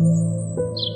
嗯。